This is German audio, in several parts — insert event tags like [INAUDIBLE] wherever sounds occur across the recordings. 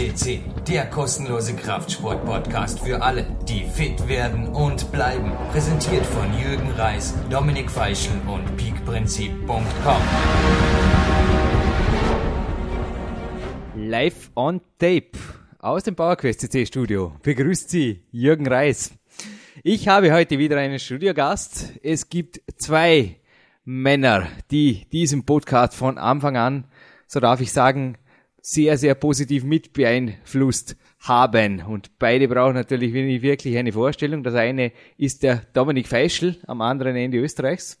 CC, der kostenlose Kraftsport-Podcast für alle, die fit werden und bleiben. Präsentiert von Jürgen Reis, Dominik Feischl und peakprinzip.com. Live on Tape aus dem PowerQuest CC Studio begrüßt Sie Jürgen Reis. Ich habe heute wieder einen Studiogast. Es gibt zwei Männer, die diesen Podcast von Anfang an, so darf ich sagen, sehr, sehr positiv mit beeinflusst haben. Und beide brauchen natürlich wirklich eine Vorstellung. Das eine ist der Dominik Feischl am anderen Ende Österreichs.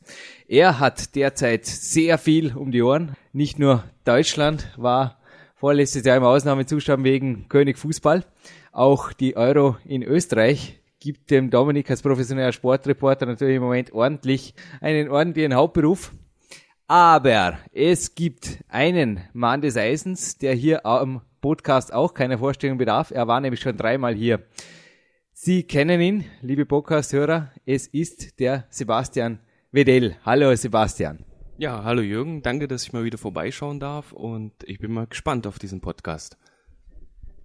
Er hat derzeit sehr viel um die Ohren. Nicht nur Deutschland war vorletztes Jahr im Ausnahmezustand wegen König Fußball. Auch die Euro in Österreich gibt dem Dominik als professioneller Sportreporter natürlich im Moment ordentlich einen ordentlichen Hauptberuf. Aber es gibt einen Mann des Eisens, der hier am Podcast auch keiner Vorstellung bedarf. Er war nämlich schon dreimal hier. Sie kennen ihn, liebe Podcast-Hörer. Es ist der Sebastian Wedell. Hallo Sebastian. Ja, hallo Jürgen. Danke, dass ich mal wieder vorbeischauen darf und ich bin mal gespannt auf diesen Podcast.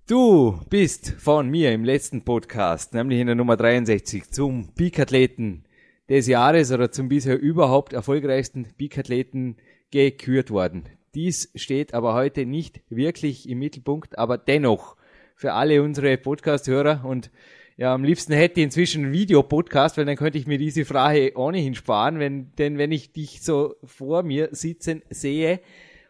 Du bist von mir im letzten Podcast, nämlich in der Nummer 63, zum Peak-Athleten des Jahres oder zum bisher überhaupt erfolgreichsten Peak-Athleten gekürt worden. Dies steht aber heute nicht wirklich im Mittelpunkt, aber dennoch für alle unsere Podcast-Hörer und ja, am liebsten hätte ich inzwischen einen Videopodcast, weil dann könnte ich mir diese Frage ohnehin sparen, wenn, denn wenn ich dich so vor mir sitzen sehe,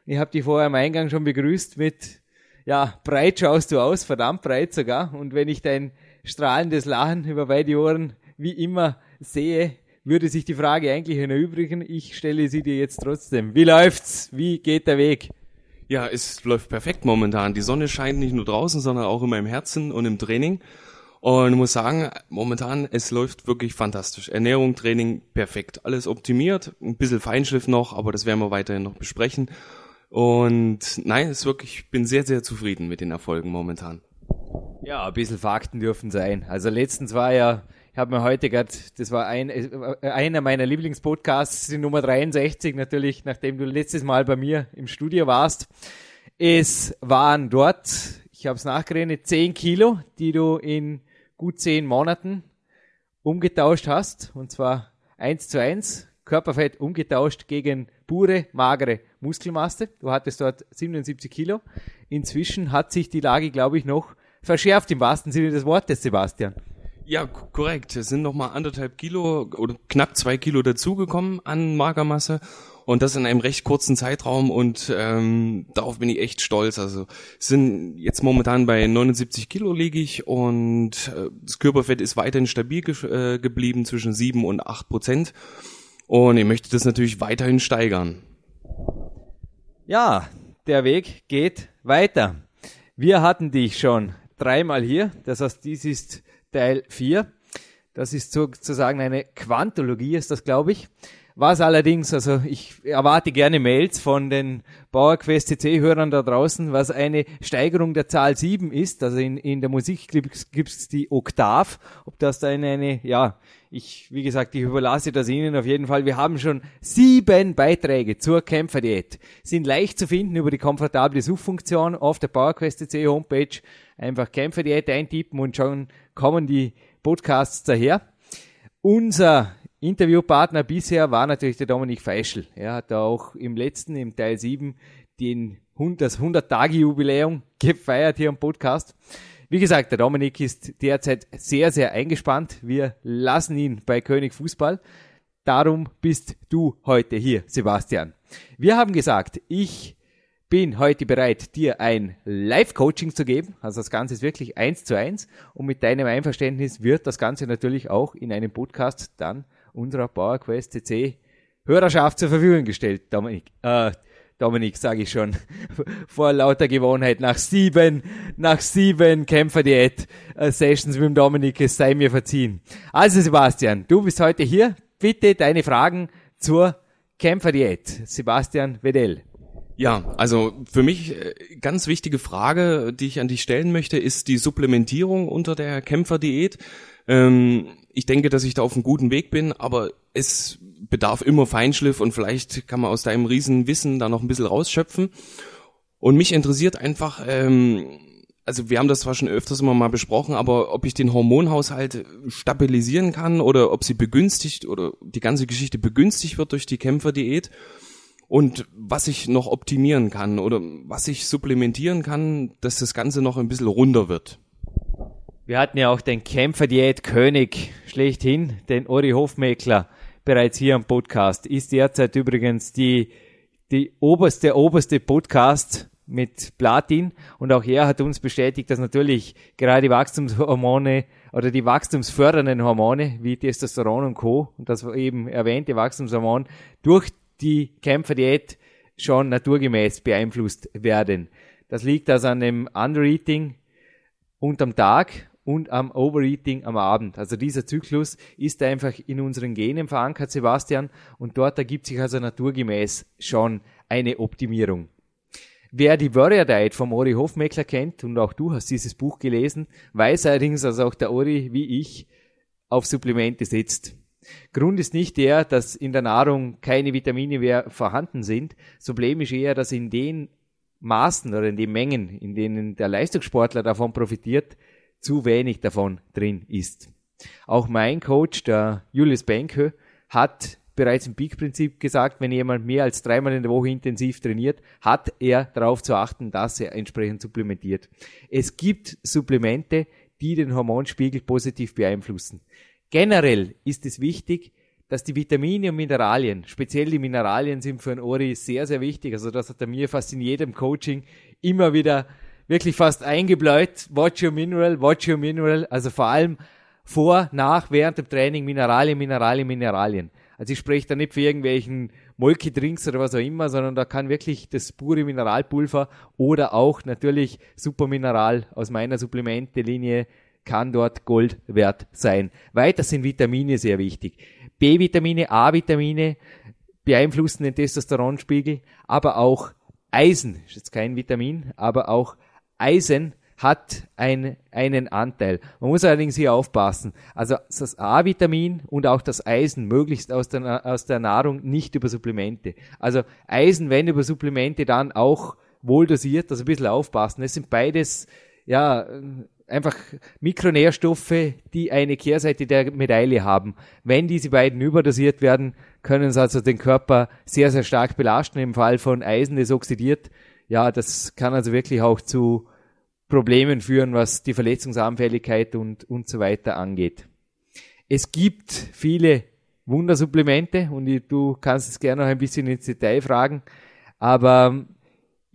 ich habe dich vorher am Eingang schon begrüßt mit ja, breit schaust du aus, verdammt breit sogar. Und wenn ich dein strahlendes Lachen über beide Ohren wie immer sehe, würde sich die Frage eigentlich erübrigen. Ich stelle sie dir jetzt trotzdem. Wie läuft's? Wie geht der Weg? Ja, es läuft perfekt momentan. Die Sonne scheint nicht nur draußen, sondern auch in meinem Herzen und im Training. Und ich muss sagen, momentan, es läuft wirklich fantastisch. Ernährung, Training, perfekt. Alles optimiert. Ein bisschen Feinschliff noch, aber das werden wir weiterhin noch besprechen. Und nein, es ist wirklich, ich bin sehr, sehr zufrieden mit den Erfolgen momentan. Ja, ein bisschen Fakten dürfen sein. Also letztens war ja, ich habe mir heute gerade, das war ein, äh, einer meiner Lieblingspodcasts, die Nummer 63, natürlich, nachdem du letztes Mal bei mir im Studio warst. Es waren dort, ich habe es nachgerechnet, 10 Kilo, die du in gut 10 Monaten umgetauscht hast. Und zwar eins zu eins, Körperfett umgetauscht gegen pure, magere Muskelmasse. Du hattest dort 77 Kilo. Inzwischen hat sich die Lage, glaube ich, noch verschärft im wahrsten Sinne des Wortes, Sebastian. Ja, korrekt. Es sind noch mal anderthalb Kilo oder knapp zwei Kilo dazugekommen an Magermasse und das in einem recht kurzen Zeitraum und ähm, darauf bin ich echt stolz. Also sind jetzt momentan bei 79 Kilo liege ich und äh, das Körperfett ist weiterhin stabil ge äh, geblieben zwischen sieben und acht Prozent und ich möchte das natürlich weiterhin steigern. Ja, der Weg geht weiter. Wir hatten dich schon dreimal hier. Das heißt, dies ist Teil 4. Das ist sozusagen eine Quantologie, ist das, glaube ich. Was allerdings, also ich erwarte gerne Mails von den PowerQuest CC-Hörern da draußen, was eine Steigerung der Zahl 7 ist. Also in, in der Musik gibt es die Oktav. Ob das da eine, eine, ja, ich, wie gesagt, ich überlasse das Ihnen auf jeden Fall. Wir haben schon sieben Beiträge zur Kämpferdiät. Sind leicht zu finden über die komfortable Suchfunktion auf der PowerQuest CC Homepage. Einfach Kämpferdiät eintippen und schon kommen die Podcasts daher. Unser Interviewpartner bisher war natürlich der Dominik Feischl. Er hat auch im letzten, im Teil 7, den, das 100-Tage-Jubiläum gefeiert hier im Podcast. Wie gesagt, der Dominik ist derzeit sehr, sehr eingespannt. Wir lassen ihn bei König Fußball. Darum bist du heute hier, Sebastian. Wir haben gesagt, ich bin heute bereit, dir ein Live-Coaching zu geben. Also das Ganze ist wirklich eins zu eins. Und mit deinem Einverständnis wird das Ganze natürlich auch in einem Podcast dann unserer PowerQuest CC Hörerschaft zur Verfügung gestellt, Dominik. Äh, Dominik, sage ich schon, [LAUGHS] vor lauter Gewohnheit, nach sieben, nach sieben Kämpferdiät-Sessions mit dem Dominik, es sei mir verziehen. Also Sebastian, du bist heute hier. Bitte deine Fragen zur Kämpferdiät. Sebastian Wedell. Ja, also für mich äh, ganz wichtige Frage, die ich an dich stellen möchte, ist die Supplementierung unter der Kämpferdiät. Ähm, ich denke, dass ich da auf einem guten Weg bin, aber es bedarf immer Feinschliff und vielleicht kann man aus deinem riesen Wissen da noch ein bisschen rausschöpfen. Und mich interessiert einfach, ähm, also wir haben das zwar schon öfters immer mal besprochen, aber ob ich den Hormonhaushalt stabilisieren kann oder ob sie begünstigt oder die ganze Geschichte begünstigt wird durch die Kämpferdiät und was ich noch optimieren kann oder was ich supplementieren kann, dass das Ganze noch ein bisschen runder wird. Wir hatten ja auch den Kämpferdiät-König schlechthin, den Ori Hofmeckler, bereits hier am Podcast. Ist derzeit übrigens die, die oberste, oberste Podcast mit Platin und auch er hat uns bestätigt, dass natürlich gerade die Wachstumshormone oder die wachstumsfördernden Hormone wie Testosteron und Co. und das eben erwähnte Wachstumshormon durch die Kämpferdiät schon naturgemäß beeinflusst werden. Das liegt also an dem Undereating unterm Tag und am Overeating am Abend. Also dieser Zyklus ist einfach in unseren Genen verankert, Sebastian, und dort ergibt sich also naturgemäß schon eine Optimierung. Wer die Warrior Diet vom Ori Hofmeckler kennt, und auch du hast dieses Buch gelesen, weiß allerdings, dass auch der Ori wie ich auf Supplemente setzt. Grund ist nicht der, dass in der Nahrung keine Vitamine mehr vorhanden sind. Das Problem ist eher, dass in den Maßen oder in den Mengen, in denen der Leistungssportler davon profitiert, zu wenig davon drin ist. Auch mein Coach, der Julius Benke, hat bereits im Peak-Prinzip gesagt, wenn jemand mehr als dreimal in der Woche intensiv trainiert, hat er darauf zu achten, dass er entsprechend supplementiert. Es gibt Supplemente, die den Hormonspiegel positiv beeinflussen. Generell ist es wichtig, dass die Vitamine und Mineralien, speziell die Mineralien sind für ein Ori sehr, sehr wichtig. Also das hat er mir fast in jedem Coaching immer wieder wirklich fast eingebläut. Watch your mineral, watch your mineral. Also vor allem vor, nach, während dem Training Mineralien, Mineralien, Mineralien. Also ich spreche da nicht für irgendwelchen Molke-Drinks oder was auch immer, sondern da kann wirklich das pure Mineralpulver oder auch natürlich Supermineral aus meiner Supplemente-Linie kann dort Gold wert sein. Weiter sind Vitamine sehr wichtig. B-Vitamine, A-Vitamine beeinflussen den Testosteronspiegel, aber auch Eisen, ist jetzt kein Vitamin, aber auch Eisen hat ein, einen Anteil. Man muss allerdings hier aufpassen. Also das A-Vitamin und auch das Eisen möglichst aus der, aus der Nahrung, nicht über Supplemente. Also Eisen, wenn über Supplemente, dann auch wohl dosiert, also ein bisschen aufpassen. Es sind beides, ja, einfach Mikronährstoffe, die eine Kehrseite der Medaille haben. Wenn diese beiden überdosiert werden, können sie also den Körper sehr, sehr stark belasten. Im Fall von Eisen, das oxidiert, ja, das kann also wirklich auch zu Problemen führen, was die Verletzungsanfälligkeit und, und so weiter angeht. Es gibt viele Wundersupplemente und du kannst es gerne noch ein bisschen ins Detail fragen, aber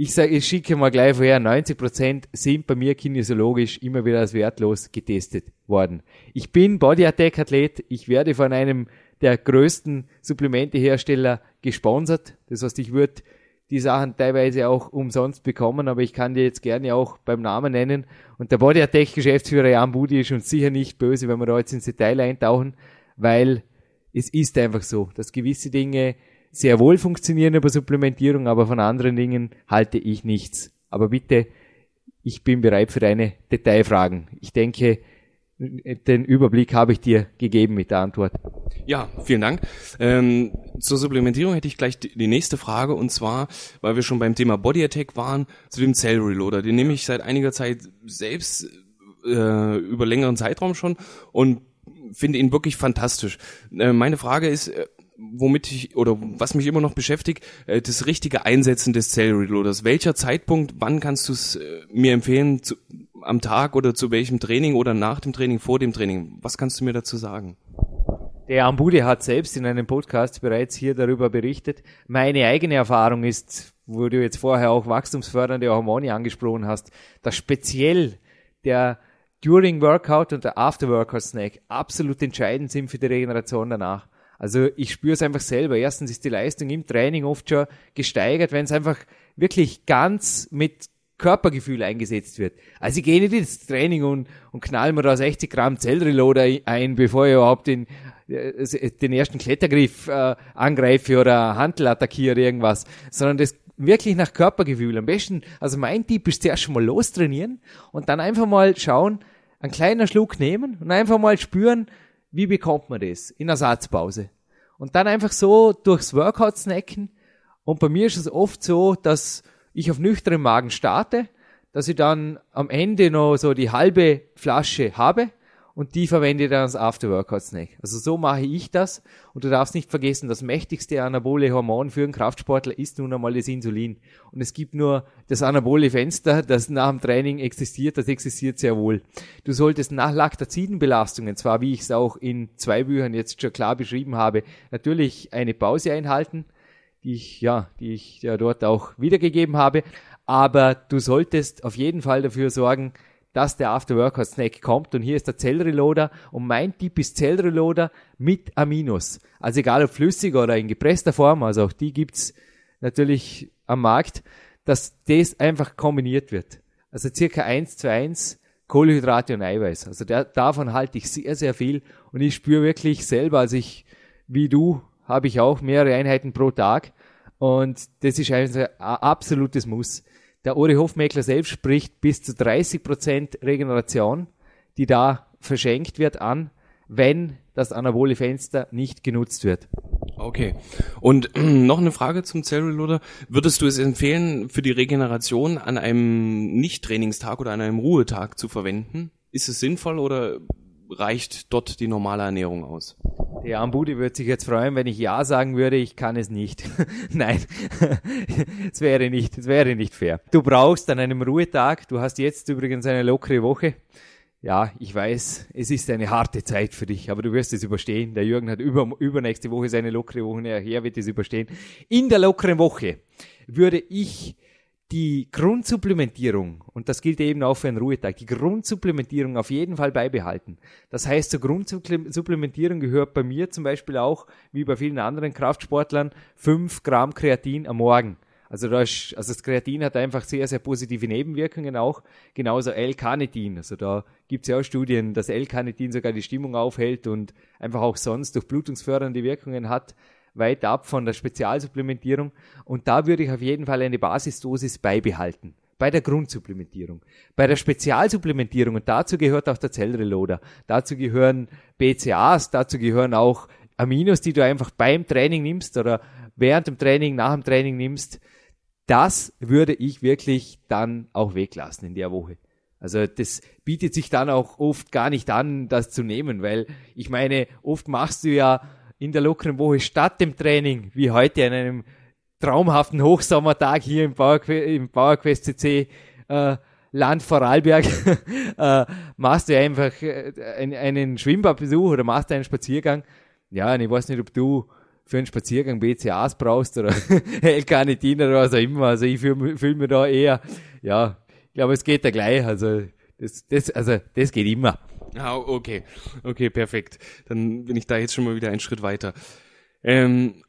ich sage, ich schicke mal gleich vorher, 90 Prozent sind bei mir kinesiologisch immer wieder als wertlos getestet worden. Ich bin Body Attack Athlet, ich werde von einem der größten Supplementehersteller gesponsert. Das heißt, ich würde die Sachen teilweise auch umsonst bekommen, aber ich kann dir jetzt gerne auch beim Namen nennen. Und der Body Attack Geschäftsführer Jan Budi ist uns sicher nicht böse, wenn wir da jetzt ins Detail eintauchen, weil es ist einfach so, dass gewisse Dinge sehr wohl funktionieren über Supplementierung, aber von anderen Dingen halte ich nichts. Aber bitte, ich bin bereit für deine Detailfragen. Ich denke, den Überblick habe ich dir gegeben mit der Antwort. Ja, vielen Dank. Ähm, zur Supplementierung hätte ich gleich die nächste Frage und zwar, weil wir schon beim Thema Body Attack waren, zu dem Cell Reloader. Den nehme ich seit einiger Zeit selbst äh, über längeren Zeitraum schon und finde ihn wirklich fantastisch. Äh, meine Frage ist, äh, womit ich oder was mich immer noch beschäftigt, äh, das richtige Einsetzen des Cell Reloaders. Welcher Zeitpunkt, wann kannst du es äh, mir empfehlen, zu, am Tag oder zu welchem Training oder nach dem Training, vor dem Training? Was kannst du mir dazu sagen? Der Ambude hat selbst in einem Podcast bereits hier darüber berichtet. Meine eigene Erfahrung ist, wo du jetzt vorher auch wachstumsfördernde Hormone angesprochen hast, dass speziell der During Workout und der After Workout Snack absolut entscheidend sind für die Regeneration danach. Also ich spüre es einfach selber. Erstens ist die Leistung im Training oft schon gesteigert, wenn es einfach wirklich ganz mit Körpergefühl eingesetzt wird. Also ich gehe nicht ins Training und, und knall mir da 60 Gramm Zellreloader ein, bevor ich überhaupt den, äh, den ersten Klettergriff äh, angreife oder Handel attackiere irgendwas, sondern das wirklich nach Körpergefühl. Am besten, also mein Tipp ist zuerst schon mal lostrainieren und dann einfach mal schauen, einen kleinen Schluck nehmen und einfach mal spüren, wie bekommt man das in der Satzpause? Und dann einfach so durchs Workout snacken. Und bei mir ist es oft so, dass ich auf nüchternen Magen starte, dass ich dann am Ende noch so die halbe Flasche habe und die verwende ich dann als After-Workout-Snack. Also so mache ich das. Und du darfst nicht vergessen, das mächtigste anabole Hormon für einen Kraftsportler ist nun einmal das Insulin. Und es gibt nur das anabole Fenster, das nach dem Training existiert, das existiert sehr wohl. Du solltest nach Laktazidenbelastungen, zwar wie ich es auch in zwei Büchern jetzt schon klar beschrieben habe, natürlich eine Pause einhalten, die ich, ja, die ich ja dort auch wiedergegeben habe. Aber du solltest auf jeden Fall dafür sorgen, dass der After-Workout-Snack kommt. Und hier ist der Zellreloader. Und mein Tipp ist Zellreloader mit Aminos. Also egal ob flüssig oder in gepresster Form, also auch die gibt's natürlich am Markt, dass das einfach kombiniert wird. Also circa eins zu eins Kohlenhydrate und Eiweiß. Also der, davon halte ich sehr, sehr viel. Und ich spüre wirklich selber, also ich, wie du, habe ich auch mehrere Einheiten pro Tag. Und das ist ein absolutes Muss. Der Uri Hofmeckler selbst spricht bis zu 30 Prozent Regeneration, die da verschenkt wird an, wenn das anabole Fenster nicht genutzt wird. Okay. Und [CLEARS THROAT] noch eine Frage zum Zellreloader. Würdest du es empfehlen, für die Regeneration an einem Nicht-Trainingstag oder an einem Ruhetag zu verwenden? Ist es sinnvoll oder reicht dort die normale Ernährung aus? Der Ambudi würde sich jetzt freuen, wenn ich Ja sagen würde, ich kann es nicht. [LAUGHS] Nein, es wäre nicht, es wäre nicht fair. Du brauchst an einem Ruhetag, du hast jetzt übrigens eine lockere Woche. Ja, ich weiß, es ist eine harte Zeit für dich, aber du wirst es überstehen. Der Jürgen hat über, übernächste Woche seine lockere Woche, er wird es überstehen. In der lockeren Woche würde ich die Grundsupplementierung, und das gilt eben auch für einen Ruhetag, die Grundsupplementierung auf jeden Fall beibehalten. Das heißt, zur Grundsupplementierung gehört bei mir zum Beispiel auch, wie bei vielen anderen Kraftsportlern, 5 Gramm Kreatin am Morgen. Also, das, also das Kreatin hat einfach sehr, sehr positive Nebenwirkungen auch. Genauso L-Carnitin. Also da gibt es ja auch Studien, dass L-Carnitin sogar die Stimmung aufhält und einfach auch sonst durch blutungsfördernde Wirkungen hat weit ab von der Spezialsupplementierung. Und da würde ich auf jeden Fall eine Basisdosis beibehalten. Bei der Grundsupplementierung. Bei der Spezialsupplementierung, und dazu gehört auch der Zellreloader, dazu gehören BCAs, dazu gehören auch Aminos, die du einfach beim Training nimmst oder während dem Training, nach dem Training nimmst. Das würde ich wirklich dann auch weglassen in der Woche. Also das bietet sich dann auch oft gar nicht an, das zu nehmen, weil ich meine, oft machst du ja in der lockeren Woche statt dem Training, wie heute an einem traumhaften Hochsommertag hier im, Bauerquest, im Bauerquest CC äh, Land Vorarlberg, [LAUGHS] äh, machst du einfach äh, einen Schwimmbadbesuch oder machst einen Spaziergang. Ja, und ich weiß nicht, ob du für einen Spaziergang BCAs brauchst oder [LAUGHS] L-Carnitin oder was auch immer. Also ich fühle fühl mir da eher, ja, ich glaube, es geht da gleich. Also das, das, also das geht immer. Ah, okay. Okay, perfekt. Dann bin ich da jetzt schon mal wieder einen Schritt weiter. Ähm,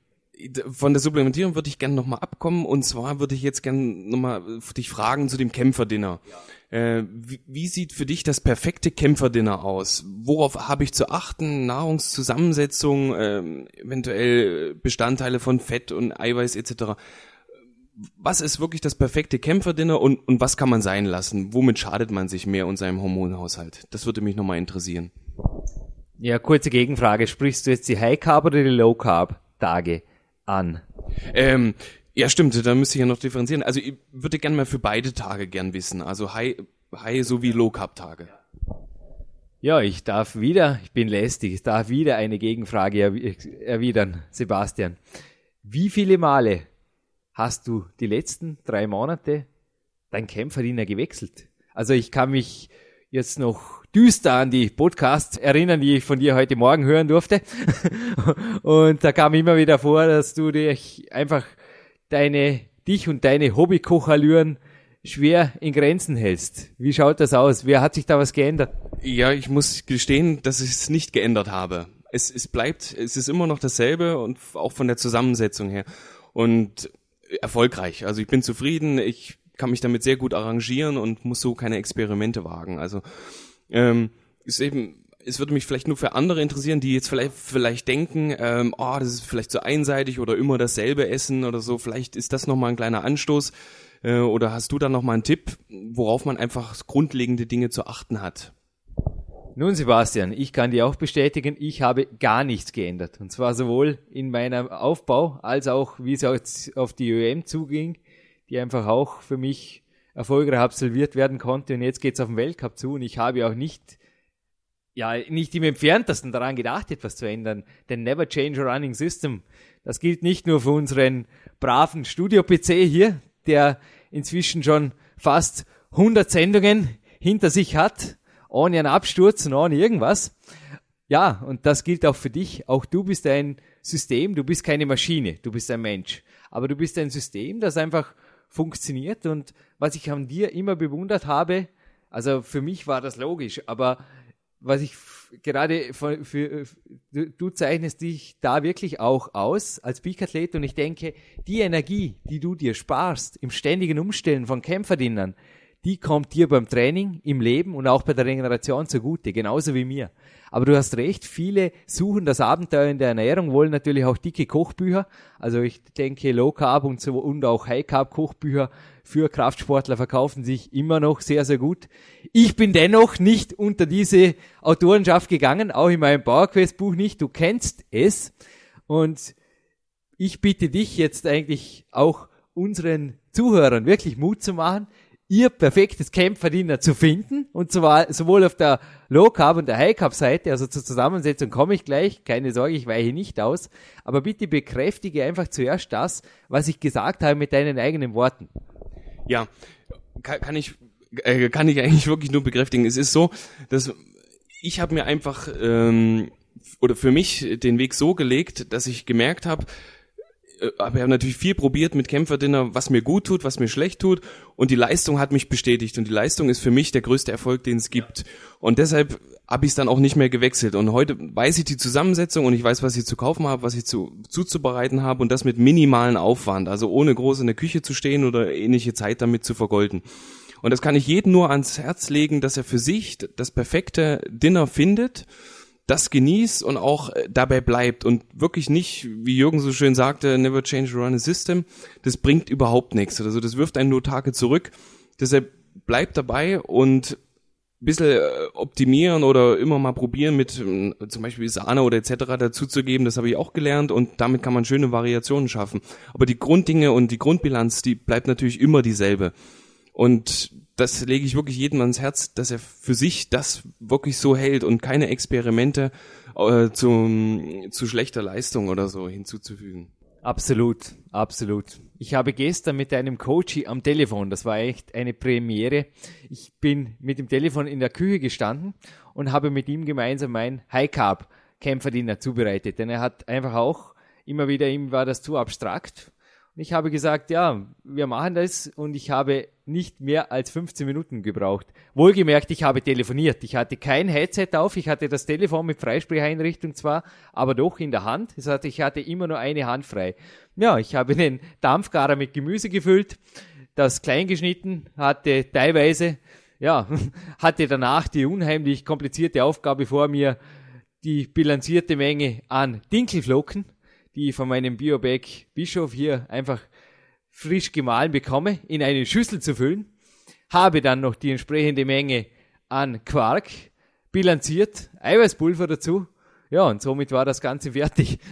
von der Supplementierung würde ich gerne nochmal abkommen und zwar würde ich jetzt gerne nochmal dich fragen zu dem Kämpferdinner. Ja. Äh, wie, wie, sieht für dich das perfekte Kämpferdinner aus? Worauf habe ich zu achten? Nahrungszusammensetzung, äh, eventuell Bestandteile von Fett und Eiweiß etc was ist wirklich das perfekte Kämpferdinner und, und was kann man sein lassen? Womit schadet man sich mehr und seinem Hormonhaushalt? Das würde mich nochmal interessieren. Ja, kurze Gegenfrage. Sprichst du jetzt die High Carb oder die Low Carb Tage an? Ähm, ja, stimmt, da müsste ich ja noch differenzieren. Also ich würde gerne mal für beide Tage gern wissen. Also High, High sowie Low Carb Tage. Ja, ich darf wieder, ich bin lästig, ich darf wieder eine Gegenfrage erwidern, Sebastian. Wie viele Male hast du die letzten drei Monate dein Kämpferdiener gewechselt? Also ich kann mich jetzt noch düster an die Podcasts erinnern, die ich von dir heute Morgen hören durfte. [LAUGHS] und da kam immer wieder vor, dass du dich einfach deine, dich und deine Hobbykochallüren schwer in Grenzen hältst. Wie schaut das aus? Wer hat sich da was geändert? Ja, ich muss gestehen, dass ich es nicht geändert habe. Es, es bleibt, es ist immer noch dasselbe und auch von der Zusammensetzung her. Und erfolgreich. Also ich bin zufrieden, ich kann mich damit sehr gut arrangieren und muss so keine Experimente wagen. Also ähm, ist eben es würde mich vielleicht nur für andere interessieren, die jetzt vielleicht vielleicht denken, ähm, oh, das ist vielleicht so einseitig oder immer dasselbe essen oder so. Vielleicht ist das nochmal ein kleiner Anstoß. Äh, oder hast du da nochmal einen Tipp, worauf man einfach grundlegende Dinge zu achten hat? Nun, Sebastian, ich kann dir auch bestätigen, ich habe gar nichts geändert. Und zwar sowohl in meinem Aufbau als auch, wie es auf die ÖM zuging, die einfach auch für mich erfolgreich absolviert werden konnte und jetzt geht's auf den Weltcup zu und ich habe auch nicht ja, nicht im entferntesten daran gedacht, etwas zu ändern. Denn never change a running system. Das gilt nicht nur für unseren braven Studio-PC hier, der inzwischen schon fast 100 Sendungen hinter sich hat, ohne einen Absturz und ohne irgendwas. Ja, und das gilt auch für dich. Auch du bist ein System, du bist keine Maschine, du bist ein Mensch. Aber du bist ein System, das einfach funktioniert und was ich an dir immer bewundert habe, also für mich war das logisch, aber was ich gerade für, für, du zeichnest dich da wirklich auch aus als Peak-Athlet und ich denke, die Energie, die du dir sparst im ständigen Umstellen von Kämpferdienern, die kommt dir beim Training, im Leben und auch bei der Regeneration zugute, genauso wie mir. Aber du hast recht, viele suchen das Abenteuer in der Ernährung, wollen natürlich auch dicke Kochbücher. Also ich denke, Low Carb und, so, und auch High Carb Kochbücher für Kraftsportler verkaufen sich immer noch sehr, sehr gut. Ich bin dennoch nicht unter diese Autorenschaft gegangen, auch in meinem PowerQuest Buch nicht. Du kennst es. Und ich bitte dich jetzt eigentlich auch unseren Zuhörern wirklich Mut zu machen, ihr perfektes Kämpferdiener zu finden. Und zwar sowohl auf der Low Carb und der High Carb Seite, also zur Zusammensetzung komme ich gleich. Keine Sorge, ich weiche nicht aus. Aber bitte bekräftige einfach zuerst das, was ich gesagt habe mit deinen eigenen Worten. Ja, kann, ich äh, kann ich eigentlich wirklich nur bekräftigen. Es ist so, dass ich habe mir einfach ähm, oder für mich den Weg so gelegt, dass ich gemerkt habe, äh, habe natürlich viel probiert mit Kämpferdinner, was mir gut tut, was mir schlecht tut. Und die Leistung hat mich bestätigt. Und die Leistung ist für mich der größte Erfolg, den es gibt. Und deshalb habe ich es dann auch nicht mehr gewechselt. Und heute weiß ich die Zusammensetzung und ich weiß, was ich zu kaufen habe, was ich zu, zuzubereiten habe und das mit minimalen Aufwand, also ohne groß in der Küche zu stehen oder ähnliche Zeit damit zu vergolden. Und das kann ich jedem nur ans Herz legen, dass er für sich das perfekte Dinner findet das genießt und auch äh, dabei bleibt und wirklich nicht, wie Jürgen so schön sagte, never change run a system, das bringt überhaupt nichts. Also das wirft einen nur Tage zurück. Deshalb bleibt dabei und ein bisschen äh, optimieren oder immer mal probieren mit ähm, zum Beispiel Sahne oder etc. dazuzugeben, das habe ich auch gelernt und damit kann man schöne Variationen schaffen. Aber die Grunddinge und die Grundbilanz, die bleibt natürlich immer dieselbe. Und das lege ich wirklich jedem ans Herz, dass er für sich das wirklich so hält und keine Experimente äh, zu, zu schlechter Leistung oder so hinzuzufügen. Absolut, absolut. Ich habe gestern mit einem Coach am Telefon, das war echt eine Premiere. Ich bin mit dem Telefon in der Küche gestanden und habe mit ihm gemeinsam mein High Carb Kämpferdiener zubereitet, denn er hat einfach auch immer wieder, ihm war das zu abstrakt und ich habe gesagt, ja, wir machen das und ich habe nicht mehr als 15 Minuten gebraucht. Wohlgemerkt, ich habe telefoniert. Ich hatte kein Headset auf, ich hatte das Telefon mit Freisprecheinrichtung zwar, aber doch in der Hand. Das heißt, ich hatte immer nur eine Hand frei. Ja, ich habe den Dampfgarer mit Gemüse gefüllt, das klein geschnitten, hatte teilweise, ja, [LAUGHS] hatte danach die unheimlich komplizierte Aufgabe vor mir, die bilanzierte Menge an Dinkelflocken die ich von meinem Biobag Bischof hier einfach frisch gemahlen bekomme, in eine Schüssel zu füllen, habe dann noch die entsprechende Menge an Quark bilanziert, Eiweißpulver dazu, ja, und somit war das Ganze fertig. [LAUGHS]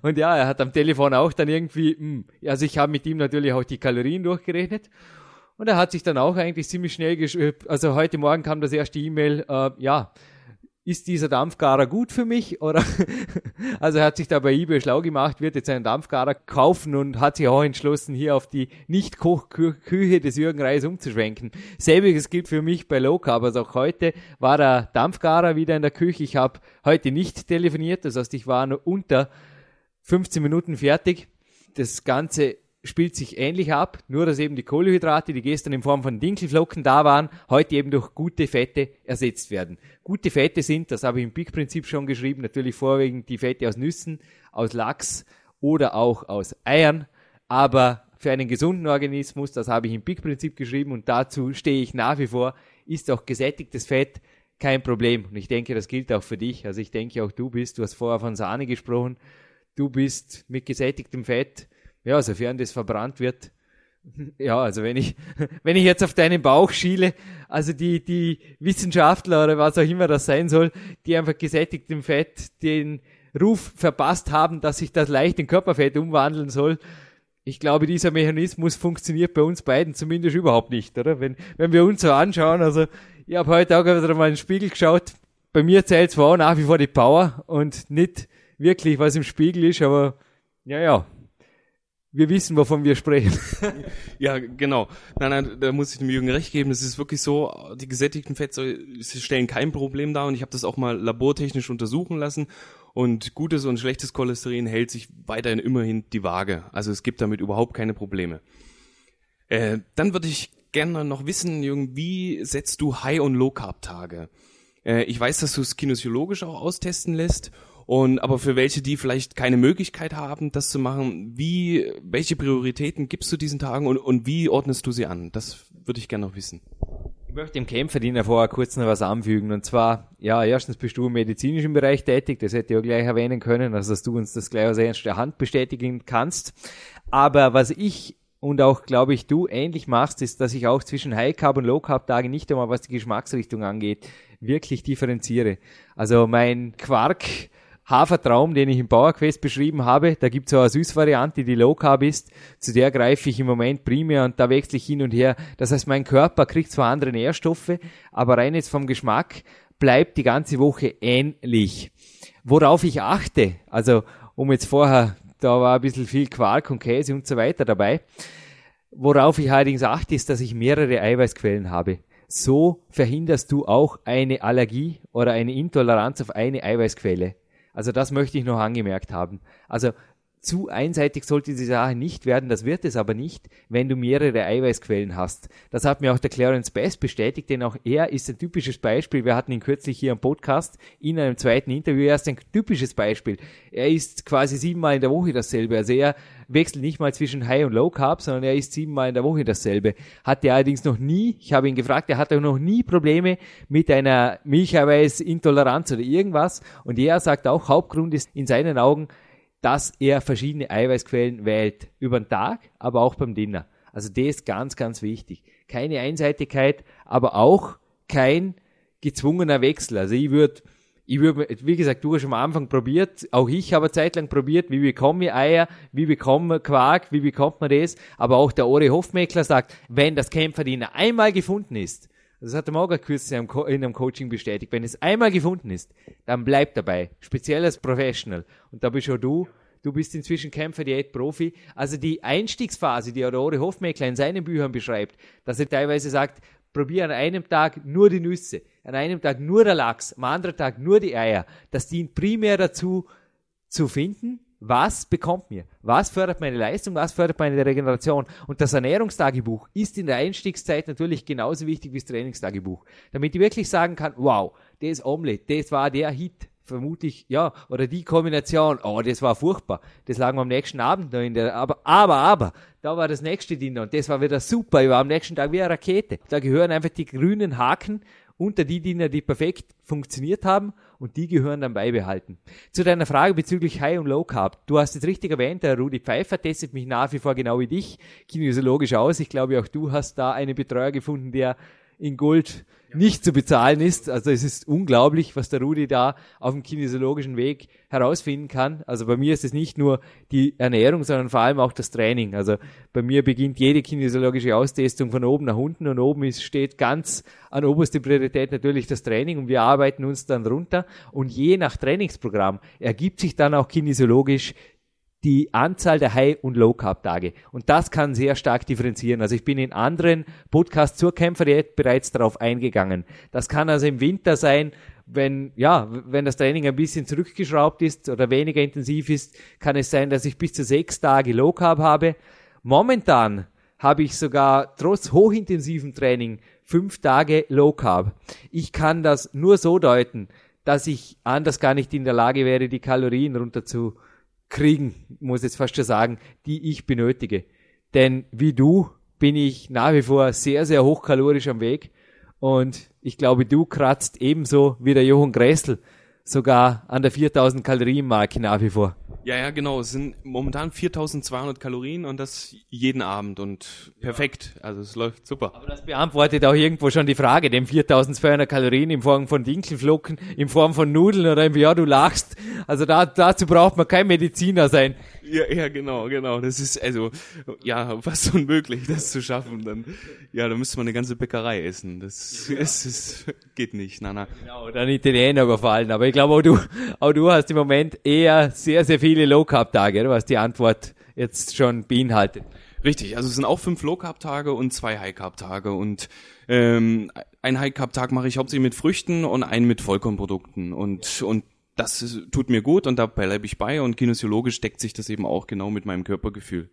Und ja, er hat am Telefon auch dann irgendwie, hm, also ich habe mit ihm natürlich auch die Kalorien durchgerechnet. Und er hat sich dann auch eigentlich ziemlich schnell geschrieben, also heute Morgen kam das erste E-Mail, äh, ja, ist dieser Dampfgarer gut für mich? Oder [LAUGHS] also er hat sich da bei eBay schlau gemacht, wird jetzt einen Dampfgarer kaufen und hat sich auch entschlossen, hier auf die Nicht-Kochküche des Jürgen Reis umzuschwenken. Selbiges gilt für mich bei Carb. Also auch heute war der Dampfgarer wieder in der Küche. Ich habe heute nicht telefoniert, das heißt, ich war nur unter 15 Minuten fertig. Das Ganze spielt sich ähnlich ab, nur dass eben die Kohlenhydrate, die gestern in Form von Dinkelflocken da waren, heute eben durch gute Fette ersetzt werden. Gute Fette sind, das habe ich im Big-Prinzip schon geschrieben, natürlich vorwiegend die Fette aus Nüssen, aus Lachs oder auch aus Eiern, aber für einen gesunden Organismus, das habe ich im Big-Prinzip geschrieben und dazu stehe ich nach wie vor, ist auch gesättigtes Fett kein Problem. Und ich denke, das gilt auch für dich. Also ich denke auch du bist, du hast vorher von Sahne gesprochen, du bist mit gesättigtem Fett ja, sofern das verbrannt wird. Ja, also wenn ich, [LAUGHS] wenn ich jetzt auf deinen Bauch schiele, also die, die Wissenschaftler oder was auch immer das sein soll, die einfach gesättigtem Fett den Ruf verpasst haben, dass sich das leicht in Körperfett umwandeln soll, ich glaube, dieser Mechanismus funktioniert bei uns beiden zumindest überhaupt nicht, oder? Wenn, wenn wir uns so anschauen, also ich habe heute auch wieder mal in den Spiegel geschaut. Bei mir zählt zwar nach wie vor die Power und nicht wirklich, was im Spiegel ist, aber ja, ja, wir wissen, wovon wir sprechen. [LAUGHS] ja, genau. Nein, nein, da muss ich dem Jürgen recht geben. Es ist wirklich so, die gesättigten Fettsäuren stellen kein Problem dar und ich habe das auch mal labortechnisch untersuchen lassen und gutes und schlechtes Cholesterin hält sich weiterhin immerhin die Waage. Also es gibt damit überhaupt keine Probleme. Äh, dann würde ich gerne noch wissen, Jürgen, wie setzt du High- und Low-Carb-Tage? Äh, ich weiß, dass du es kinesiologisch auch austesten lässt. Und aber für welche, die vielleicht keine Möglichkeit haben, das zu machen, wie, welche Prioritäten gibst du diesen Tagen und, und wie ordnest du sie an? Das würde ich gerne noch wissen möchte dem Kämpferdiener vorher kurz noch was anfügen. Und zwar, ja, erstens bist du im medizinischen Bereich tätig, das hätte ich auch gleich erwähnen können, also dass du uns das gleich aus erster Hand bestätigen kannst. Aber was ich und auch, glaube ich, du ähnlich machst, ist, dass ich auch zwischen High Carb und Low Carb Tagen nicht einmal, was die Geschmacksrichtung angeht, wirklich differenziere. Also mein Quark Hafertraum, den ich im Bauerquest beschrieben habe, da gibt es auch eine Süßvariante, die Low Carb ist. Zu der greife ich im Moment primär und da wechsle ich hin und her. Das heißt, mein Körper kriegt zwar andere Nährstoffe, aber rein jetzt vom Geschmack bleibt die ganze Woche ähnlich. Worauf ich achte, also um jetzt vorher, da war ein bisschen viel Quark und Käse und so weiter dabei. Worauf ich allerdings achte, ist, dass ich mehrere Eiweißquellen habe. So verhinderst du auch eine Allergie oder eine Intoleranz auf eine Eiweißquelle. Also das möchte ich noch angemerkt haben. Also zu einseitig sollte die Sache nicht werden, das wird es aber nicht, wenn du mehrere Eiweißquellen hast. Das hat mir auch der Clarence Bass bestätigt, denn auch er ist ein typisches Beispiel. Wir hatten ihn kürzlich hier am Podcast in einem zweiten Interview. Er ist ein typisches Beispiel. Er ist quasi siebenmal in der Woche dasselbe. Also er wechselt nicht mal zwischen High und Low Carb, sondern er isst siebenmal in der Woche dasselbe. Hat er allerdings noch nie, ich habe ihn gefragt, er hatte noch nie Probleme mit einer Milcheiweißintoleranz oder irgendwas. Und er sagt auch, Hauptgrund ist in seinen Augen, dass er verschiedene Eiweißquellen wählt. Über den Tag, aber auch beim Dinner. Also das ist ganz, ganz wichtig. Keine Einseitigkeit, aber auch kein gezwungener Wechsel. Also ich würde ich würde, wie gesagt, du hast schon am Anfang probiert, auch ich habe zeitlang probiert, wie bekomme ich Eier, wie bekomme man Quark, wie bekommt man das, aber auch der Ori Hofmeckler sagt, wenn das Kämpferdiener einmal gefunden ist, das hat der Morgan kürzlich in einem Coaching bestätigt, wenn es einmal gefunden ist, dann bleibt dabei, speziell als Professional. Und da bist auch du, du bist inzwischen Kämpfer, Diät-Profi. Also die Einstiegsphase, die Ori Hofmeckler in seinen Büchern beschreibt, dass er teilweise sagt, probier an einem Tag nur die Nüsse, an einem Tag nur der Lachs, am anderen Tag nur die Eier. Das dient primär dazu, zu finden, was bekommt mir? Was fördert meine Leistung? Was fördert meine Regeneration? Und das Ernährungstagebuch ist in der Einstiegszeit natürlich genauso wichtig wie das Trainingstagebuch. Damit ich wirklich sagen kann, wow, das Omelette, das war der Hit. Vermutlich, ja, oder die Kombination, oh, das war furchtbar. Das lagen wir am nächsten Abend noch in der, aber, aber, aber, da war das nächste Dinner und das war wieder super. Ich war am nächsten Tag wie eine Rakete. Da gehören einfach die grünen Haken unter die Dinner, die perfekt funktioniert haben und die gehören dann beibehalten. Zu deiner Frage bezüglich High und Low Carb. Du hast es richtig erwähnt, der Rudi Pfeiffer testet mich nach wie vor genau wie dich kinesiologisch aus. Ich glaube, auch du hast da einen Betreuer gefunden, der in Gold nicht zu bezahlen ist. Also es ist unglaublich, was der Rudi da auf dem kinesiologischen Weg herausfinden kann. Also bei mir ist es nicht nur die Ernährung, sondern vor allem auch das Training. Also bei mir beginnt jede kinesiologische Austestung von oben nach unten und oben ist, steht ganz an oberste Priorität natürlich das Training und wir arbeiten uns dann runter und je nach Trainingsprogramm ergibt sich dann auch kinesiologisch die Anzahl der High- und Low-Carb-Tage. Und das kann sehr stark differenzieren. Also ich bin in anderen Podcasts zur Kämpferdiät bereits darauf eingegangen. Das kann also im Winter sein, wenn, ja, wenn das Training ein bisschen zurückgeschraubt ist oder weniger intensiv ist, kann es sein, dass ich bis zu sechs Tage Low Carb habe. Momentan habe ich sogar trotz hochintensiven Training fünf Tage Low Carb. Ich kann das nur so deuten, dass ich anders gar nicht in der Lage wäre, die Kalorien runter zu kriegen, muss ich jetzt fast schon sagen, die ich benötige. Denn wie du bin ich nach wie vor sehr, sehr hochkalorisch am Weg. Und ich glaube, du kratzt ebenso wie der Johann Gressel sogar an der 4000 Kalorien Marke nach wie vor. Ja, ja, genau. Es sind momentan 4200 Kalorien und das jeden Abend und perfekt. Also es läuft super. Aber das beantwortet auch irgendwo schon die Frage, dem 4200 Kalorien in Form von Dinkelflocken, in Form von Nudeln oder im, ja, du lachst. Also da, dazu braucht man kein Mediziner sein. Ja, ja, genau, genau. Das ist also ja fast [LAUGHS] unmöglich, das zu schaffen. Dann ja, da müsste man eine ganze Bäckerei essen. Das ja. ist, ist, geht nicht. Na, na. Genau, dann Italiener überfallen. Aber ich glaube auch du, auch du hast im Moment eher sehr, sehr viele Low Carb Tage, was die Antwort jetzt schon beinhaltet. Richtig, also es sind auch fünf Low Carb Tage und zwei High Carb Tage und ähm, ein High Carb Tag mache ich hauptsächlich mit Früchten und einen mit Vollkornprodukten und und das tut mir gut und da bleibe ich bei und kinesiologisch deckt sich das eben auch genau mit meinem Körpergefühl.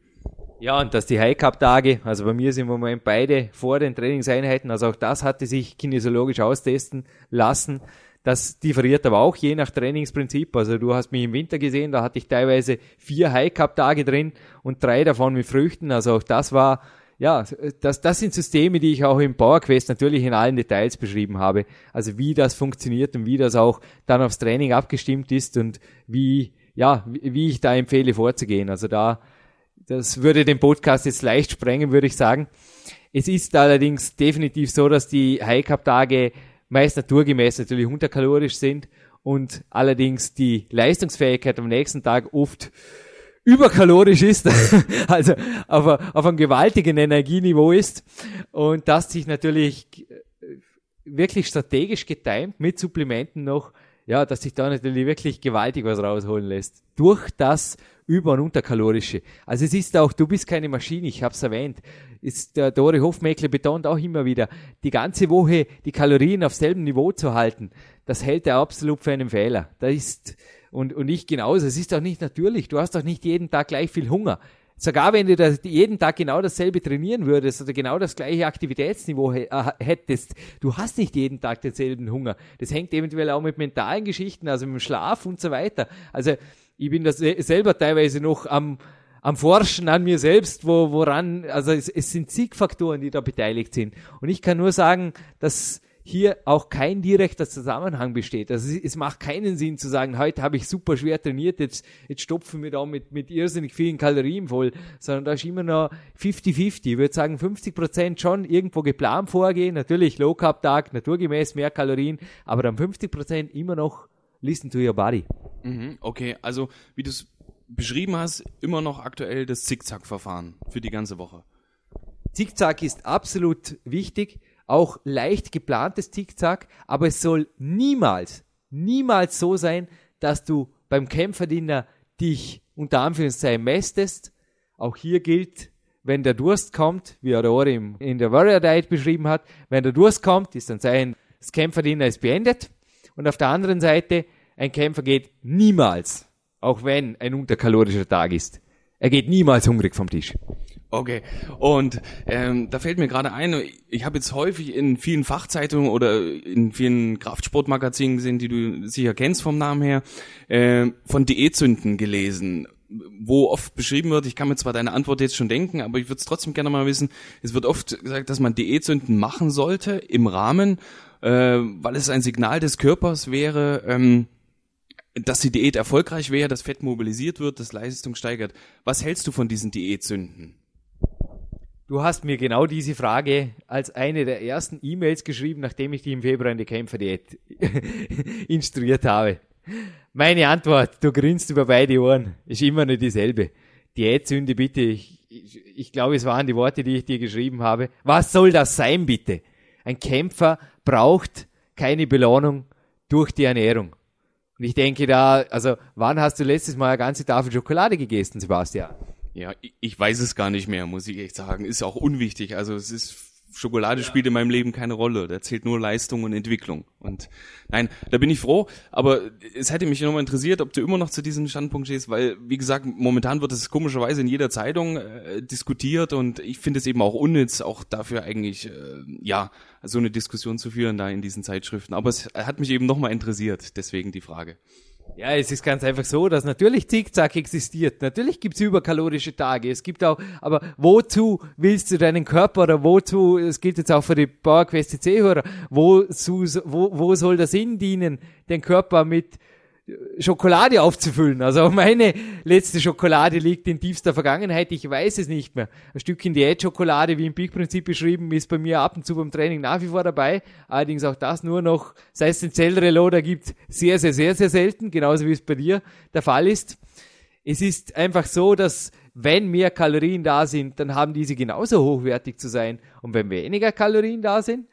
Ja, und dass die High Cup Tage, also bei mir sind im Moment beide vor den Trainingseinheiten, also auch das hatte sich kinesiologisch austesten lassen. Das differiert aber auch je nach Trainingsprinzip. Also du hast mich im Winter gesehen, da hatte ich teilweise vier High Cup Tage drin und drei davon mit Früchten. Also auch das war ja, das, das sind Systeme, die ich auch im PowerQuest natürlich in allen Details beschrieben habe. Also wie das funktioniert und wie das auch dann aufs Training abgestimmt ist und wie, ja, wie ich da empfehle vorzugehen. Also da, das würde den Podcast jetzt leicht sprengen, würde ich sagen. Es ist allerdings definitiv so, dass die High Cup Tage meist naturgemäß natürlich unterkalorisch sind und allerdings die Leistungsfähigkeit am nächsten Tag oft überkalorisch ist, [LAUGHS] also auf, auf einem gewaltigen Energieniveau ist und das sich natürlich äh, wirklich strategisch getimt mit Supplementen noch, ja, dass sich da natürlich wirklich gewaltig was rausholen lässt. Durch das über- und unterkalorische. Also es ist auch, du bist keine Maschine, ich habe es erwähnt. Ist der Dore Hofmeckle betont auch immer wieder, die ganze Woche die Kalorien auf selben Niveau zu halten, das hält er absolut für einen Fehler. Da ist und, und ich genauso. Es ist doch nicht natürlich. Du hast doch nicht jeden Tag gleich viel Hunger. Sogar wenn du das, jeden Tag genau dasselbe trainieren würdest oder genau das gleiche Aktivitätsniveau äh, hättest, du hast nicht jeden Tag denselben Hunger. Das hängt eventuell auch mit mentalen Geschichten, also mit dem Schlaf und so weiter. Also ich bin das selber teilweise noch am, am Forschen an mir selbst, wo, woran, also es, es sind zig Faktoren, die da beteiligt sind. Und ich kann nur sagen, dass hier auch kein direkter Zusammenhang besteht. Also es, macht keinen Sinn zu sagen, heute habe ich super schwer trainiert, jetzt, jetzt stopfen wir da mit, mit irrsinnig vielen Kalorien voll, sondern da ist immer noch 50-50. Ich würde sagen, 50 Prozent schon irgendwo geplant vorgehen, natürlich Low Carb Tag, naturgemäß mehr Kalorien, aber dann 50 Prozent immer noch listen to your body. Mhm, okay, also wie du es beschrieben hast, immer noch aktuell das Zickzack-Verfahren für die ganze Woche. Zickzack ist absolut wichtig auch leicht geplantes Tickzack, aber es soll niemals, niemals so sein, dass du beim Kämpferdiener dich unter Anführungszeichen mästest. Auch hier gilt, wenn der Durst kommt, wie Aurore in der Warrior Diet beschrieben hat, wenn der Durst kommt, ist dann sein, das Kämpferdiener ist beendet. Und auf der anderen Seite, ein Kämpfer geht niemals, auch wenn ein unterkalorischer Tag ist, er geht niemals hungrig vom Tisch. Okay. Und ähm, da fällt mir gerade ein, ich habe jetzt häufig in vielen Fachzeitungen oder in vielen Kraftsportmagazinen gesehen, die du sicher kennst vom Namen her, äh, von Diätsünden gelesen wo oft beschrieben wird, ich kann mir zwar deine Antwort jetzt schon denken, aber ich würde es trotzdem gerne mal wissen, es wird oft gesagt, dass man Diätsünden machen sollte im Rahmen, äh, weil es ein Signal des Körpers wäre, ähm, dass die Diät erfolgreich wäre, dass Fett mobilisiert wird, dass Leistung steigert. Was hältst du von diesen Diätsünden? Du hast mir genau diese Frage als eine der ersten E-Mails geschrieben, nachdem ich dich im Februar in die Kämpferdiät [LAUGHS] instruiert habe. Meine Antwort, du grinst über beide Ohren, ist immer nur dieselbe. Diätsünde bitte, ich, ich, ich glaube, es waren die Worte, die ich dir geschrieben habe. Was soll das sein, bitte? Ein Kämpfer braucht keine Belohnung durch die Ernährung. Und ich denke da, also wann hast du letztes Mal eine ganze Tafel Schokolade gegessen, Sebastian? Ja, ich weiß es gar nicht mehr, muss ich echt sagen. Ist auch unwichtig. Also es ist Schokolade ja. spielt in meinem Leben keine Rolle. Da zählt nur Leistung und Entwicklung. Und nein, da bin ich froh. Aber es hätte mich nochmal interessiert, ob du immer noch zu diesem Standpunkt stehst, weil, wie gesagt, momentan wird es komischerweise in jeder Zeitung äh, diskutiert und ich finde es eben auch unnütz, auch dafür eigentlich, äh, ja, so eine Diskussion zu führen da in diesen Zeitschriften. Aber es hat mich eben nochmal interessiert, deswegen die Frage. Ja, es ist ganz einfach so, dass natürlich Zickzack existiert. Natürlich gibt's überkalorische Tage. Es gibt auch, aber wozu willst du deinen Körper oder wozu, es gilt jetzt auch für die PowerQuest CC-Hörer, wozu, wo, wo soll das Sinn dienen, den Körper mit Schokolade aufzufüllen. Also [LAUGHS] meine letzte Schokolade liegt in tiefster Vergangenheit. Ich weiß es nicht mehr. Ein Stückchen Diät-Schokolade, wie im Peak-Prinzip beschrieben, ist bei mir ab und zu beim Training nach wie vor dabei. Allerdings auch das nur noch, sei es den Zellreloader gibt, sehr, sehr, sehr, sehr selten. Genauso wie es bei dir der Fall ist. es ist einfach so, dass wenn mehr Kalorien da sind, dann haben diese genauso hochwertig zu sein. Und wenn weniger Kalorien da sind,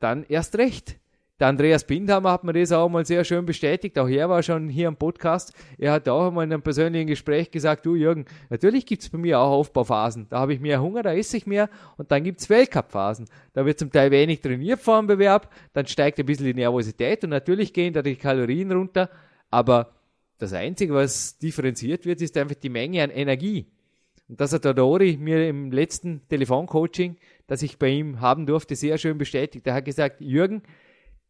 dann erst recht. Der Andreas Bindhammer hat mir das auch mal sehr schön bestätigt. Auch er war schon hier am Podcast. Er hat auch mal in einem persönlichen Gespräch gesagt, du Jürgen, natürlich gibt es bei mir auch Aufbauphasen. Da habe ich mehr Hunger, da esse ich mehr und dann gibt es Weltcup-Phasen. Da wird zum Teil wenig trainiert vor dem Bewerb, dann steigt ein bisschen die Nervosität und natürlich gehen da die Kalorien runter. Aber das Einzige, was differenziert wird, ist einfach die Menge an Energie. Und das hat der Dori mir im letzten Telefoncoaching, das ich bei ihm haben durfte, sehr schön bestätigt. Er hat gesagt, Jürgen,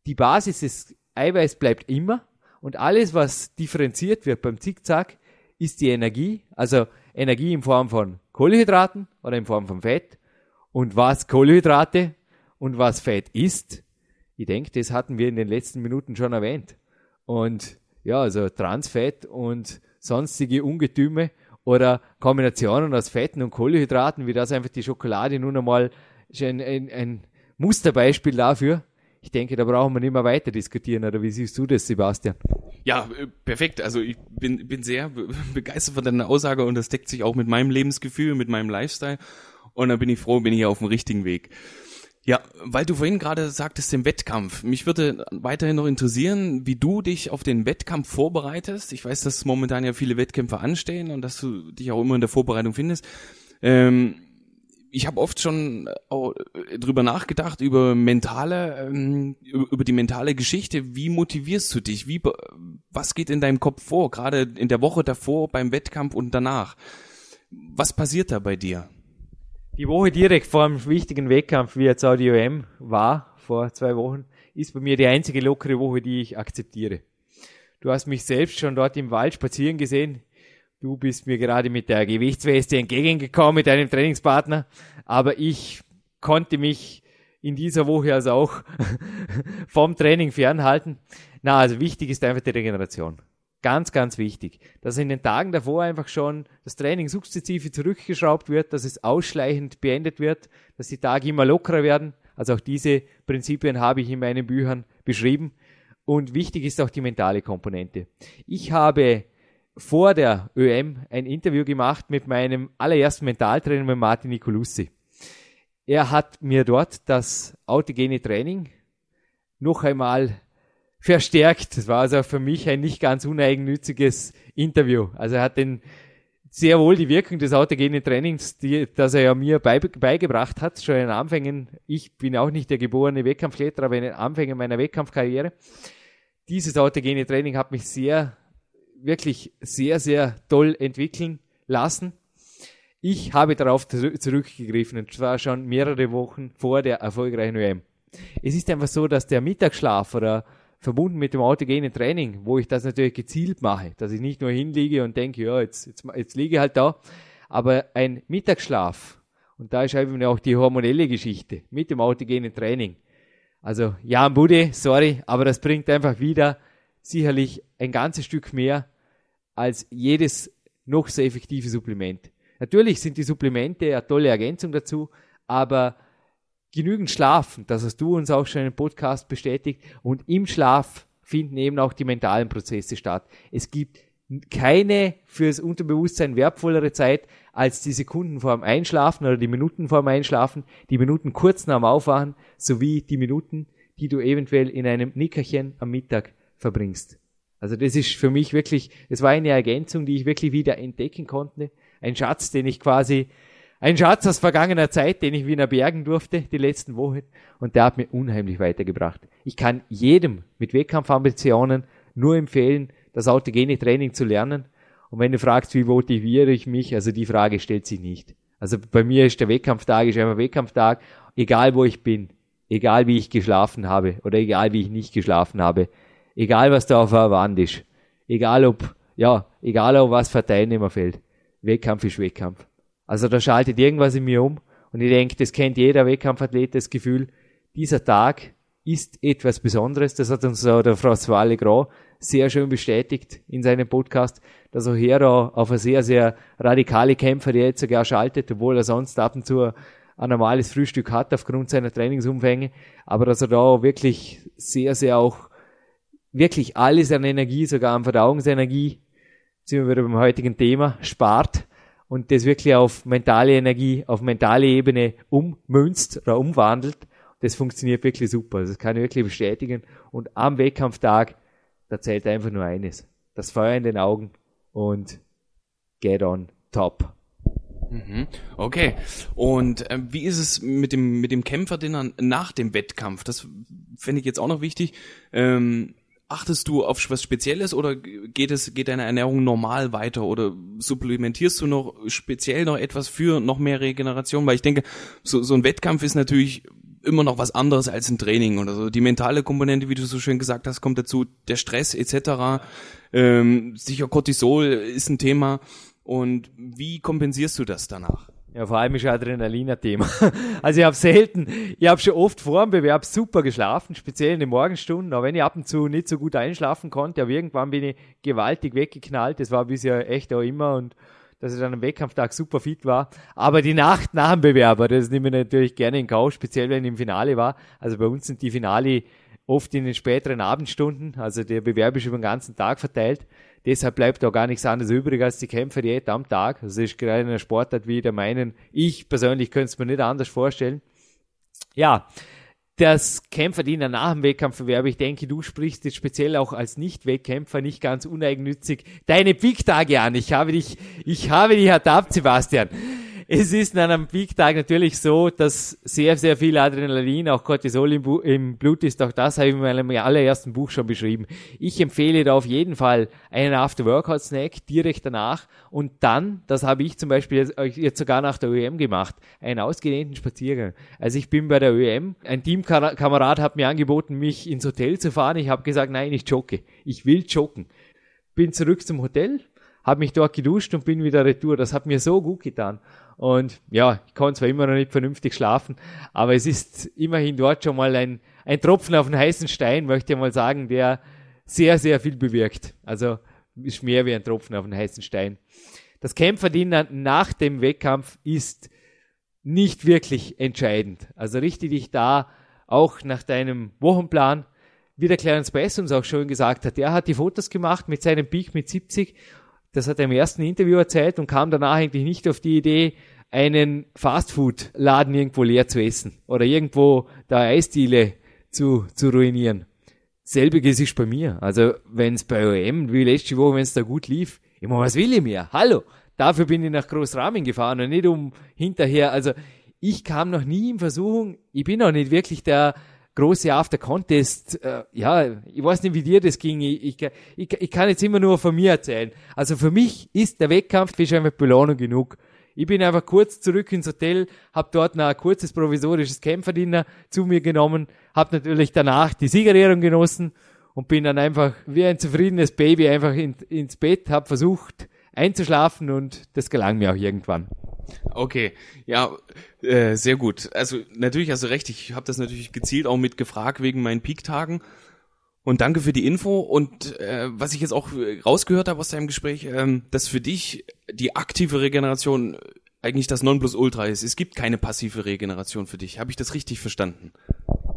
die Basis des Eiweiß bleibt immer und alles, was differenziert wird beim Zickzack, ist die Energie, also Energie in Form von Kohlenhydraten oder in Form von Fett. Und was Kohlenhydrate und was Fett ist, ich denke, das hatten wir in den letzten Minuten schon erwähnt. Und ja, also Transfett und sonstige Ungetüme oder Kombinationen aus Fetten und Kohlenhydraten, wie das einfach die Schokolade nun einmal ein, ein, ein Musterbeispiel dafür ich denke, da brauchen wir nicht mehr weiter diskutieren, oder wie siehst du das, Sebastian? Ja, äh, perfekt. Also ich bin, bin sehr begeistert von deiner Aussage und das deckt sich auch mit meinem Lebensgefühl, mit meinem Lifestyle. Und da bin ich froh, bin ich auf dem richtigen Weg. Ja, weil du vorhin gerade sagtest, den Wettkampf. Mich würde weiterhin noch interessieren, wie du dich auf den Wettkampf vorbereitest. Ich weiß, dass momentan ja viele Wettkämpfe anstehen und dass du dich auch immer in der Vorbereitung findest. Ähm, ich habe oft schon äh, drüber nachgedacht über mentale ähm, über die mentale Geschichte. Wie motivierst du dich? Wie was geht in deinem Kopf vor gerade in der Woche davor beim Wettkampf und danach? Was passiert da bei dir? Die Woche direkt vor dem wichtigen Wettkampf wie jetzt auch die OM war vor zwei Wochen ist bei mir die einzige lockere Woche die ich akzeptiere. Du hast mich selbst schon dort im Wald spazieren gesehen Du bist mir gerade mit der Gewichtsweste entgegengekommen, mit deinem Trainingspartner, aber ich konnte mich in dieser Woche also auch [LAUGHS] vom Training fernhalten. Na, also wichtig ist einfach die Regeneration. Ganz, ganz wichtig. Dass in den Tagen davor einfach schon das Training sukzessive zurückgeschraubt wird, dass es ausschleichend beendet wird, dass die Tage immer lockerer werden. Also auch diese Prinzipien habe ich in meinen Büchern beschrieben. Und wichtig ist auch die mentale Komponente. Ich habe vor der ÖM ein Interview gemacht mit meinem allerersten Mentaltrainer, mit Martin Nicolussi. Er hat mir dort das autogene Training noch einmal verstärkt. Das war also für mich ein nicht ganz uneigennütziges Interview. Also er hat den sehr wohl die Wirkung des autogenen Trainings, die, das er ja mir bei, beigebracht hat, schon in Anfängen. Ich bin auch nicht der geborene Wettkampfkletterer, aber in den Anfängen meiner Wettkampfkarriere. Dieses autogene Training hat mich sehr wirklich sehr, sehr toll entwickeln lassen. Ich habe darauf zurückgegriffen und zwar schon mehrere Wochen vor der erfolgreichen WM. Es ist einfach so, dass der Mittagsschlaf oder verbunden mit dem autogenen Training, wo ich das natürlich gezielt mache, dass ich nicht nur hinliege und denke, ja, jetzt, jetzt, jetzt liege ich halt da, aber ein Mittagsschlaf, und da ist eben auch die hormonelle Geschichte mit dem autogenen Training. Also, Jan Bude, sorry, aber das bringt einfach wieder sicherlich ein ganzes Stück mehr als jedes noch so effektive Supplement. Natürlich sind die Supplemente eine tolle Ergänzung dazu, aber genügend schlafen, das hast du uns auch schon im Podcast bestätigt, und im Schlaf finden eben auch die mentalen Prozesse statt. Es gibt keine fürs Unterbewusstsein wertvollere Zeit als die Sekunden vor dem Einschlafen oder die Minuten vor dem Einschlafen, die Minuten kurz nach dem Aufwachen sowie die Minuten, die du eventuell in einem Nickerchen am Mittag verbringst. Also das ist für mich wirklich, es war eine Ergänzung, die ich wirklich wieder entdecken konnte. Ein Schatz, den ich quasi, ein Schatz aus vergangener Zeit, den ich wieder bergen durfte, die letzten Wochen. Und der hat mir unheimlich weitergebracht. Ich kann jedem mit Wettkampfambitionen nur empfehlen, das autogene Training zu lernen. Und wenn du fragst, wie motiviere ich mich, also die Frage stellt sich nicht. Also bei mir ist der Wettkampftag, ist einfach Wettkampftag, egal wo ich bin, egal wie ich geschlafen habe oder egal wie ich nicht geschlafen habe. Egal, was da auf der Wand ist. Egal, ob, ja, egal, ob was für Teilnehmer fällt. Wettkampf ist Wettkampf. Also da schaltet irgendwas in mir um. Und ich denke, das kennt jeder Wettkampfathlet, das Gefühl, dieser Tag ist etwas Besonderes. Das hat uns auch der François Legrand sehr schön bestätigt in seinem Podcast, dass auch da auf eine sehr, sehr radikale Kämpfer, der jetzt sogar schaltet, obwohl er sonst ab und zu ein normales Frühstück hat aufgrund seiner Trainingsumfänge, aber dass er da wirklich sehr, sehr auch wirklich alles an Energie, sogar an Verdauungsenergie sind wir wieder beim heutigen Thema, spart und das wirklich auf mentale Energie, auf mentale Ebene ummünzt oder umwandelt. Das funktioniert wirklich super. Das kann ich wirklich bestätigen. Und am Wettkampftag, da zählt einfach nur eines. Das Feuer in den Augen und get on top. Mhm. Okay. Und äh, wie ist es mit dem mit dem Kämpferdinner nach dem Wettkampf? Das fände ich jetzt auch noch wichtig. Ähm, achtest du auf was Spezielles oder geht es geht deine Ernährung normal weiter oder supplementierst du noch speziell noch etwas für noch mehr Regeneration? Weil ich denke, so, so ein Wettkampf ist natürlich immer noch was anderes als ein Training oder so. Die mentale Komponente, wie du so schön gesagt hast, kommt dazu. Der Stress etc. Ähm, sicher Cortisol ist ein Thema. Und wie kompensierst du das danach? Ja, vor allem ist Adrenalin ein Thema. [LAUGHS] Also ich habe selten, ich habe schon oft vor dem Bewerb super geschlafen, speziell in den Morgenstunden, aber wenn ich ab und zu nicht so gut einschlafen konnte, aber irgendwann bin ich gewaltig weggeknallt, das war bisher echt auch immer und dass ich dann am Wettkampftag super fit war. Aber die Nacht nach dem Bewerber, das nehme ich natürlich gerne in Kauf, speziell wenn ich im Finale war. Also bei uns sind die Finale oft in den späteren Abendstunden, also der Bewerb ist über den ganzen Tag verteilt. Deshalb bleibt da gar nichts anderes übrig als die Kämpferdiät am Tag. Das ist gerade in einer Sportart wie der meinen. Ich persönlich könnte es mir nicht anders vorstellen. Ja, das Kämpferdiener nach dem Wettkampfverwerb, ich denke, du sprichst jetzt speziell auch als Nicht-Wettkämpfer nicht ganz uneigennützig deine Peak-Tage an. Ich habe dich, ich habe dich ertappt, Sebastian es ist an einem Peak-Tag natürlich so, dass sehr, sehr viel Adrenalin, auch Cortisol im, im, Blut ist. Auch das habe ich in meinem allerersten Buch schon beschrieben. Ich empfehle da auf jeden Fall einen After-Workout-Snack direkt danach und dann, das habe ich zum Beispiel jetzt sogar nach der ÖM gemacht, einen ausgedehnten Spaziergang. Also ich bin bei der ÖM, ein Teamkamerad hat mir angeboten, mich ins Hotel zu fahren. Ich habe gesagt, nein, ich jogge. Ich will joggen. Bin zurück zum Hotel, habe mich dort geduscht und bin wieder retour. Das hat mir so gut getan. Und ja, ich kann zwar immer noch nicht vernünftig schlafen, aber es ist immerhin dort schon mal ein, ein Tropfen auf den heißen Stein, möchte ich mal sagen, der sehr, sehr viel bewirkt. Also ist mehr wie ein Tropfen auf den heißen Stein. Das Kämpferdiener nach dem Wettkampf ist nicht wirklich entscheidend. Also richte dich da auch nach deinem Wochenplan, wie der Clarence Bass uns auch schon gesagt hat. Er hat die Fotos gemacht mit seinem Peak mit 70 das hat er im ersten Interview erzählt und kam danach eigentlich nicht auf die Idee, einen Fastfood-Laden irgendwo leer zu essen oder irgendwo da Eisdiele zu, zu ruinieren. Selbiges ist bei mir. Also, wenn es bei OM, wie letzte Woche, wenn es da gut lief, immer was will ich mehr? Hallo! Dafür bin ich nach Großrahmen gefahren und nicht um hinterher. Also, ich kam noch nie in Versuchung, ich bin auch nicht wirklich der große After Contest, äh, ja, ich weiß nicht, wie dir das ging. Ich, ich, ich, ich kann jetzt immer nur von mir erzählen. Also für mich ist der Wettkampf ist einfach Belohnung genug. Ich bin einfach kurz zurück ins Hotel, habe dort noch ein kurzes provisorisches Kämpferdiener zu mir genommen, habe natürlich danach die Siegerehrung genossen und bin dann einfach wie ein zufriedenes Baby einfach in, ins Bett, habe versucht einzuschlafen und das gelang mir auch irgendwann. Okay, ja, äh, sehr gut. Also natürlich hast du recht, ich habe das natürlich gezielt auch mit gefragt wegen meinen Peak-Tagen. Und danke für die Info. Und äh, was ich jetzt auch rausgehört habe aus deinem Gespräch, ähm, dass für dich die aktive Regeneration eigentlich das Nonplusultra ist. Es gibt keine passive Regeneration für dich. Habe ich das richtig verstanden?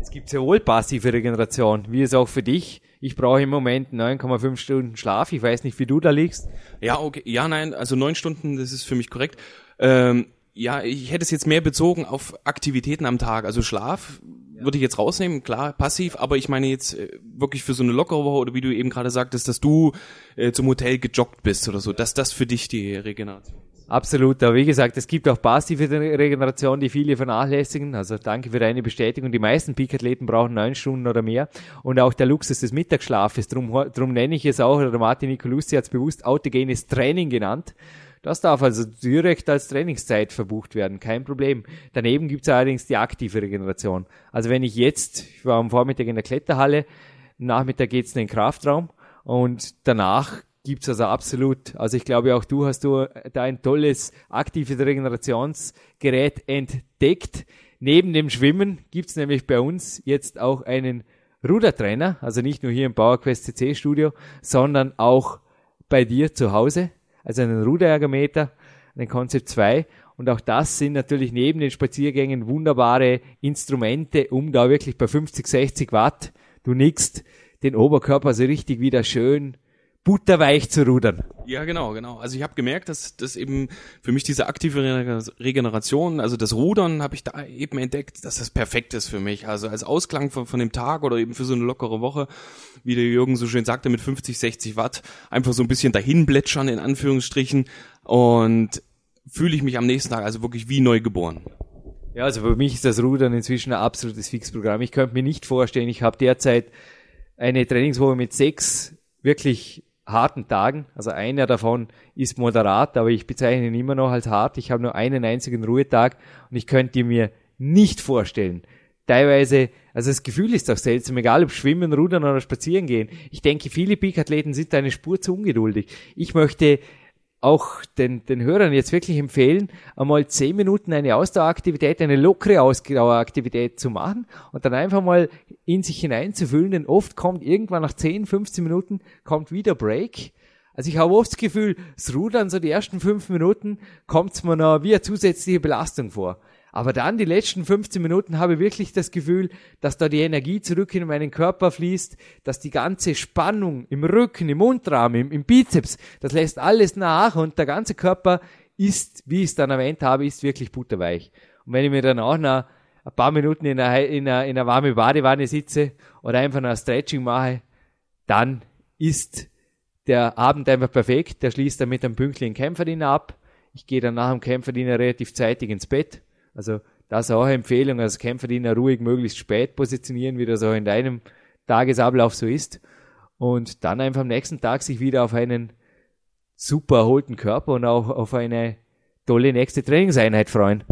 Es gibt sehr wohl passive Regeneration, wie es auch für dich. Ich brauche im Moment 9,5 Stunden Schlaf. Ich weiß nicht, wie du da liegst. Ja, okay. Ja, nein, also neun Stunden, das ist für mich korrekt. Ähm, ja, ich hätte es jetzt mehr bezogen auf Aktivitäten am Tag. Also Schlaf ja. würde ich jetzt rausnehmen, klar, passiv, aber ich meine jetzt äh, wirklich für so eine lockere Woche oder wie du eben gerade sagtest, dass du äh, zum Hotel gejoggt bist oder so, dass das für dich die Regeneration ist. Absolut, aber wie gesagt, es gibt auch passive Regeneration, die viele vernachlässigen. Also danke für deine Bestätigung. Die meisten Peak-Athleten brauchen neun Stunden oder mehr. Und auch der Luxus des Mittagsschlafes, drum, drum nenne ich es auch, oder Martin Nicolussi hat es bewusst autogenes Training genannt. Das darf also direkt als Trainingszeit verbucht werden, kein Problem. Daneben gibt es allerdings die aktive Regeneration. Also wenn ich jetzt, ich war am Vormittag in der Kletterhalle, Nachmittag geht's in den Kraftraum und danach gibt's also absolut, also ich glaube auch du hast du da ein tolles aktives Regenerationsgerät entdeckt. Neben dem Schwimmen gibt's nämlich bei uns jetzt auch einen Rudertrainer, also nicht nur hier im PowerQuest CC Studio, sondern auch bei dir zu Hause also einen Ruderergometer, einen Concept 2. Und auch das sind natürlich neben den Spaziergängen wunderbare Instrumente, um da wirklich bei 50, 60 Watt, du nickst, den Oberkörper so richtig wieder schön butterweich zu rudern. Ja, genau, genau. Also ich habe gemerkt, dass das eben für mich diese aktive Regeneration, also das Rudern habe ich da eben entdeckt, dass das perfekt ist für mich. Also als Ausklang von, von dem Tag oder eben für so eine lockere Woche, wie der Jürgen so schön sagte, mit 50, 60 Watt, einfach so ein bisschen dahin plätschern in Anführungsstrichen und fühle ich mich am nächsten Tag also wirklich wie neu geboren. Ja, also für mich ist das Rudern inzwischen ein absolutes Fixprogramm. Ich könnte mir nicht vorstellen, ich habe derzeit eine Trainingswoche mit sechs wirklich harten Tagen. Also einer davon ist moderat, aber ich bezeichne ihn immer noch als hart. Ich habe nur einen einzigen Ruhetag und ich könnte mir nicht vorstellen, teilweise, also das Gefühl ist doch seltsam, egal ob schwimmen, rudern oder spazieren gehen. Ich denke, viele Peak-Athleten sind eine Spur zu ungeduldig. Ich möchte auch den, den Hörern jetzt wirklich empfehlen, einmal zehn Minuten eine Ausdaueraktivität, eine lockere Ausdaueraktivität zu machen und dann einfach mal in sich hineinzufühlen, denn oft kommt irgendwann nach 10, 15 Minuten kommt wieder Break. Also ich habe oft das Gefühl, das Rudern so die ersten fünf Minuten kommt es mir noch wie eine zusätzliche Belastung vor. Aber dann die letzten 15 Minuten habe ich wirklich das Gefühl, dass da die Energie zurück in meinen Körper fließt, dass die ganze Spannung im Rücken, im Unterarm, im, im Bizeps, das lässt alles nach und der ganze Körper ist, wie ich es dann erwähnt habe, ist wirklich butterweich. Und wenn ich mir dann auch noch ein paar Minuten in einer, in in einer warmen Badewanne sitze oder einfach noch ein Stretching mache, dann ist der Abend einfach perfekt. Der schließt dann mit einem pünktlichen Kämpferdiener ab. Ich gehe dann nach dem Kämpferdiener relativ zeitig ins Bett also das ist auch eine Empfehlung, als Kämpferdiener ruhig möglichst spät positionieren, wie das auch in deinem Tagesablauf so ist. Und dann einfach am nächsten Tag sich wieder auf einen super erholten Körper und auch auf eine tolle nächste Trainingseinheit freuen.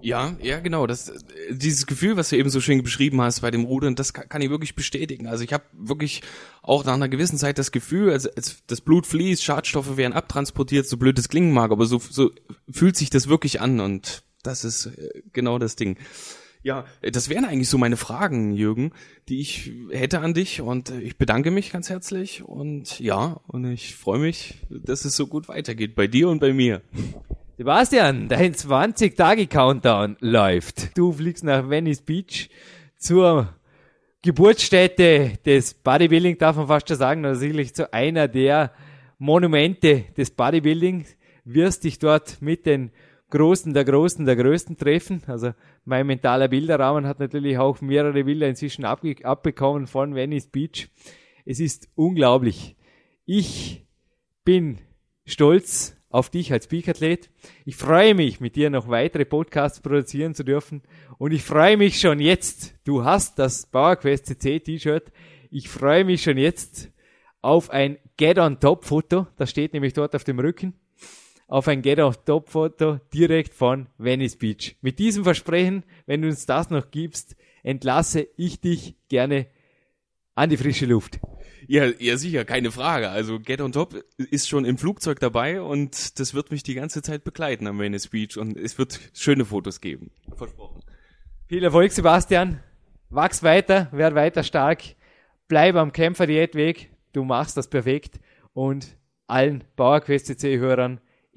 Ja, ja, genau. Das, dieses Gefühl, was du eben so schön beschrieben hast bei dem Rudern, das kann, kann ich wirklich bestätigen. Also ich habe wirklich auch nach einer gewissen Zeit das Gefühl, als, als das Blut fließt, Schadstoffe werden abtransportiert, so blöd es klingen mag, aber so, so fühlt sich das wirklich an und das ist äh, genau das Ding. Ja, das wären eigentlich so meine Fragen, Jürgen, die ich hätte an dich und äh, ich bedanke mich ganz herzlich und ja, und ich freue mich, dass es so gut weitergeht bei dir und bei mir. Sebastian, dein 20-Tage-Countdown läuft. Du fliegst nach Venice Beach zur Geburtsstätte des Bodybuilding, darf man fast schon sagen, natürlich zu einer der Monumente des Bodybuilding, wirst dich dort mit den Großen der Großen der Größten treffen. Also mein mentaler Bilderrahmen hat natürlich auch mehrere Bilder inzwischen abbekommen von Venice Beach. Es ist unglaublich. Ich bin stolz auf dich als Peak-Athlet. Ich freue mich, mit dir noch weitere Podcasts produzieren zu dürfen. Und ich freue mich schon jetzt. Du hast das PowerQuest CC T-Shirt. Ich freue mich schon jetzt auf ein Get on Top Foto. Das steht nämlich dort auf dem Rücken auf ein Get of Top Foto direkt von Venice Beach. Mit diesem Versprechen, wenn du uns das noch gibst, entlasse ich dich gerne an die frische Luft. Ja, ja, sicher, keine Frage. Also Get on Top ist schon im Flugzeug dabei und das wird mich die ganze Zeit begleiten am Venice Beach und es wird schöne Fotos geben. Versprochen. Viel Erfolg, Sebastian. Wachs weiter, werd weiter stark. Bleib am Kämpfer-Diätweg. Du machst das perfekt. Und allen PowerQuest CC-Hörern